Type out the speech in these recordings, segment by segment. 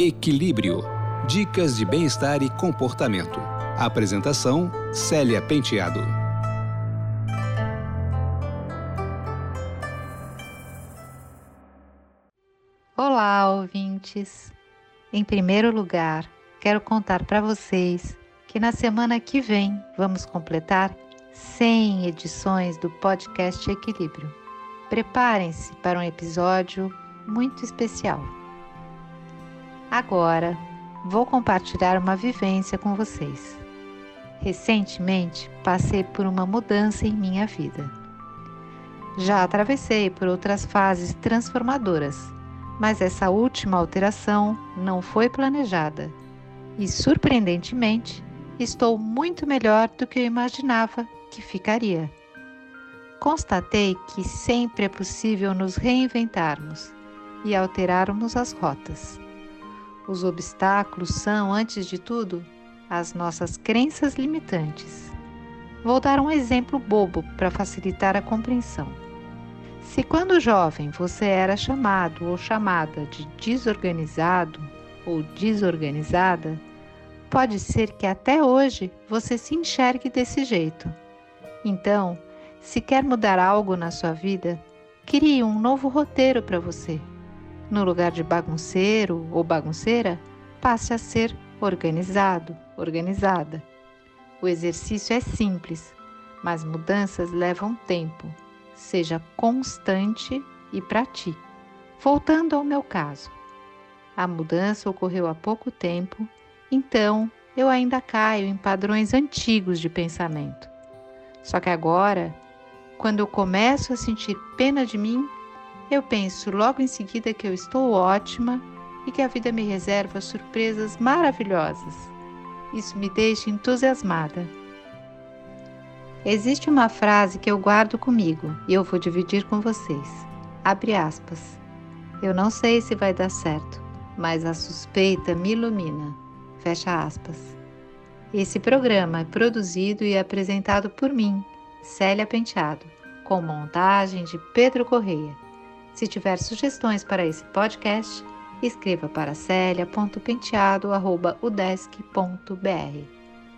Equilíbrio. Dicas de bem-estar e comportamento. Apresentação: Célia Penteado. Olá, ouvintes. Em primeiro lugar, quero contar para vocês que na semana que vem vamos completar 100 edições do podcast Equilíbrio. Preparem-se para um episódio muito especial. Agora, vou compartilhar uma vivência com vocês. Recentemente, passei por uma mudança em minha vida. Já atravessei por outras fases transformadoras, mas essa última alteração não foi planejada e, surpreendentemente, estou muito melhor do que eu imaginava que ficaria. Constatei que sempre é possível nos reinventarmos e alterarmos as rotas. Os obstáculos são, antes de tudo, as nossas crenças limitantes. Vou dar um exemplo bobo para facilitar a compreensão. Se quando jovem você era chamado ou chamada de desorganizado ou desorganizada, pode ser que até hoje você se enxergue desse jeito. Então, se quer mudar algo na sua vida, crie um novo roteiro para você. No lugar de bagunceiro ou bagunceira, passe a ser organizado, organizada. O exercício é simples, mas mudanças levam tempo. Seja constante e pratique. Voltando ao meu caso. A mudança ocorreu há pouco tempo, então eu ainda caio em padrões antigos de pensamento. Só que agora, quando eu começo a sentir pena de mim, eu penso logo em seguida que eu estou ótima e que a vida me reserva surpresas maravilhosas. Isso me deixa entusiasmada. Existe uma frase que eu guardo comigo e eu vou dividir com vocês. Abre aspas. Eu não sei se vai dar certo, mas a suspeita me ilumina. Fecha aspas. Esse programa é produzido e apresentado por mim, Célia Penteado, com montagem de Pedro Correia. Se tiver sugestões para esse podcast, escreva para celia.penteado.udesc.br.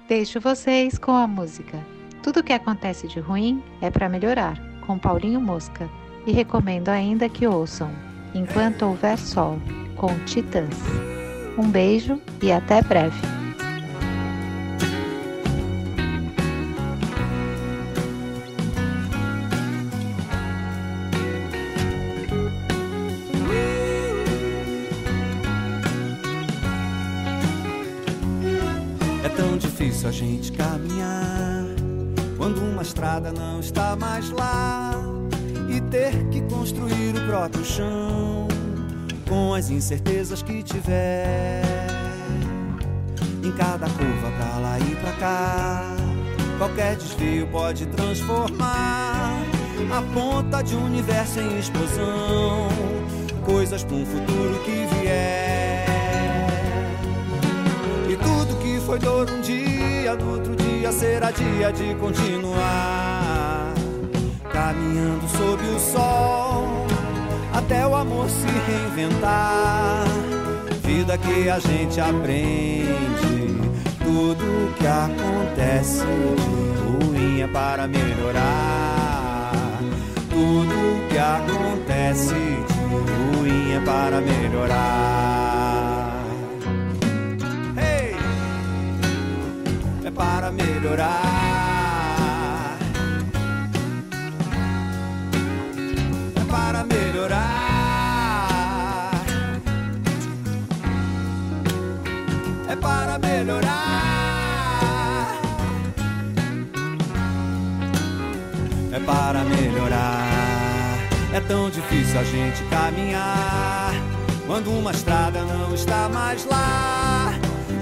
Deixo vocês com a música Tudo que acontece de ruim é para melhorar, com Paulinho Mosca, e recomendo ainda que ouçam Enquanto Houver Sol, com Titãs. Um beijo e até breve! Difícil a gente caminhar quando uma estrada não está mais lá e ter que construir o próprio chão com as incertezas que tiver. Em cada curva pra lá e pra cá, qualquer desvio pode transformar a ponta de um universo em explosão. Coisas para um futuro que vier. Foi dor um dia no outro dia será dia de continuar. Caminhando sob o sol, até o amor se reinventar. Vida que a gente aprende, tudo que acontece de ruim é para melhorar. Tudo que acontece de ruim é para melhorar. Melhorar. É para melhorar. É para melhorar. É para melhorar. É tão difícil a gente caminhar quando uma estrada não está mais lá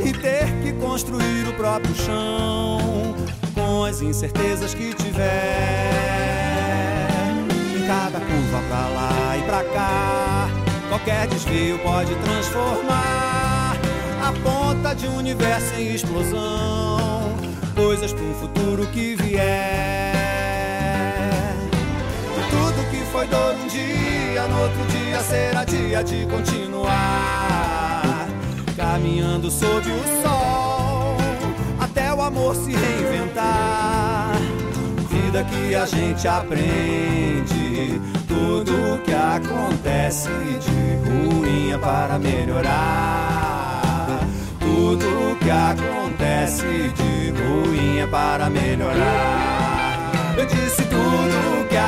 e ter que construir o próprio chão com as incertezas que tiver. Em cada curva pra lá e pra cá, qualquer desvio pode transformar a ponta de um universo em explosão. Coisas um futuro que vier. E tudo que foi dor um dia, no outro dia será dia de continuar caminhando sob o sol, até o amor se reinventar. Vida que a gente aprende, tudo que acontece de ruim é para melhorar. Tudo que acontece de ruim é para melhorar. Eu disse tudo que acontece